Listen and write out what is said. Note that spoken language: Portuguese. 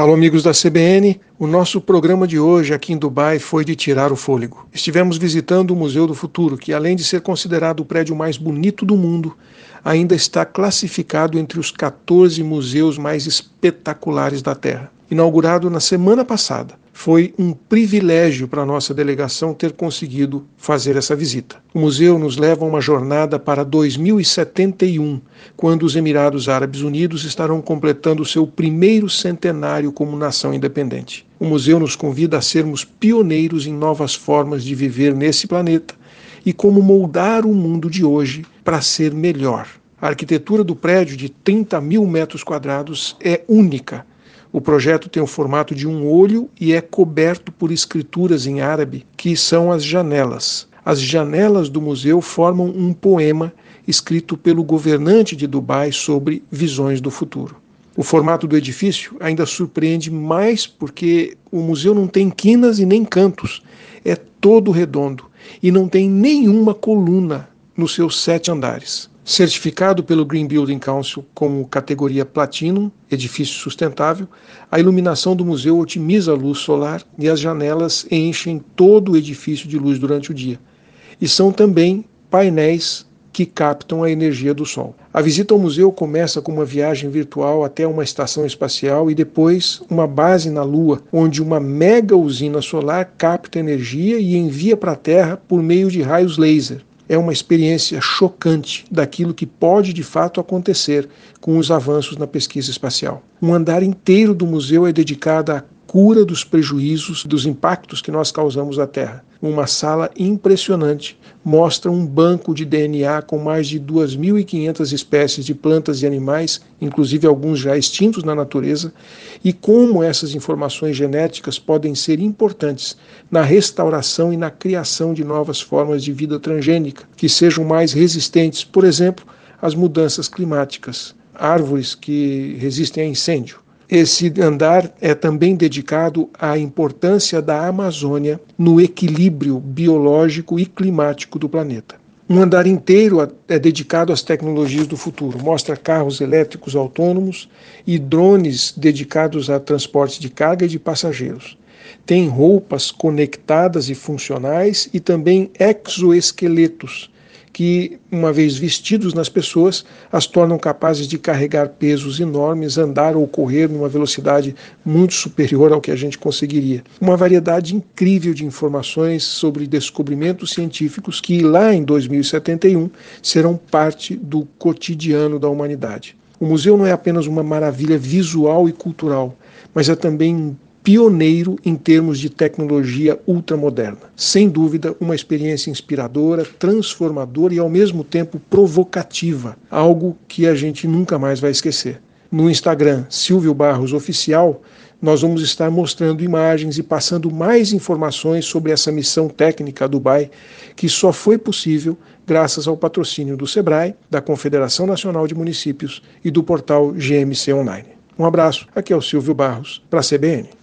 Alô, amigos da CBN. O nosso programa de hoje aqui em Dubai foi de tirar o fôlego. Estivemos visitando o Museu do Futuro, que além de ser considerado o prédio mais bonito do mundo, ainda está classificado entre os 14 museus mais espetaculares da Terra. Inaugurado na semana passada, foi um privilégio para a nossa delegação ter conseguido fazer essa visita. O museu nos leva a uma jornada para 2071, quando os Emirados Árabes Unidos estarão completando seu primeiro centenário como nação independente. O museu nos convida a sermos pioneiros em novas formas de viver nesse planeta e como moldar o mundo de hoje para ser melhor. A arquitetura do prédio de 30 mil metros quadrados é única o projeto tem o formato de um olho e é coberto por escrituras em árabe, que são as janelas. As janelas do museu formam um poema escrito pelo governante de Dubai sobre visões do futuro. O formato do edifício ainda surpreende mais porque o museu não tem quinas e nem cantos, é todo redondo e não tem nenhuma coluna nos seus sete andares certificado pelo Green Building Council como categoria Platinum, edifício sustentável, a iluminação do museu otimiza a luz solar e as janelas enchem todo o edifício de luz durante o dia. E são também painéis que captam a energia do sol. A visita ao museu começa com uma viagem virtual até uma estação espacial e depois uma base na Lua, onde uma mega usina solar capta energia e envia para a Terra por meio de raios laser é uma experiência chocante daquilo que pode de fato acontecer com os avanços na pesquisa espacial. Um andar inteiro do museu é dedicado à cura dos prejuízos, dos impactos que nós causamos à Terra. Uma sala impressionante mostra um banco de DNA com mais de 2.500 espécies de plantas e animais, inclusive alguns já extintos na natureza, e como essas informações genéticas podem ser importantes na restauração e na criação de novas formas de vida transgênica que sejam mais resistentes, por exemplo, às mudanças climáticas, árvores que resistem a incêndio esse andar é também dedicado à importância da Amazônia no equilíbrio biológico e climático do planeta. Um andar inteiro é dedicado às tecnologias do futuro. Mostra carros elétricos autônomos e drones dedicados a transporte de carga e de passageiros. Tem roupas conectadas e funcionais e também exoesqueletos que, uma vez vestidos nas pessoas, as tornam capazes de carregar pesos enormes, andar ou correr numa velocidade muito superior ao que a gente conseguiria. Uma variedade incrível de informações sobre descobrimentos científicos que, lá em 2071, serão parte do cotidiano da humanidade. O museu não é apenas uma maravilha visual e cultural, mas é também pioneiro em termos de tecnologia ultramoderna. Sem dúvida, uma experiência inspiradora, transformadora e ao mesmo tempo provocativa, algo que a gente nunca mais vai esquecer. No Instagram Silvio Barros Oficial, nós vamos estar mostrando imagens e passando mais informações sobre essa missão técnica a Dubai, que só foi possível graças ao patrocínio do SEBRAE, da Confederação Nacional de Municípios e do portal GMC Online. Um abraço, aqui é o Silvio Barros, para a CBN.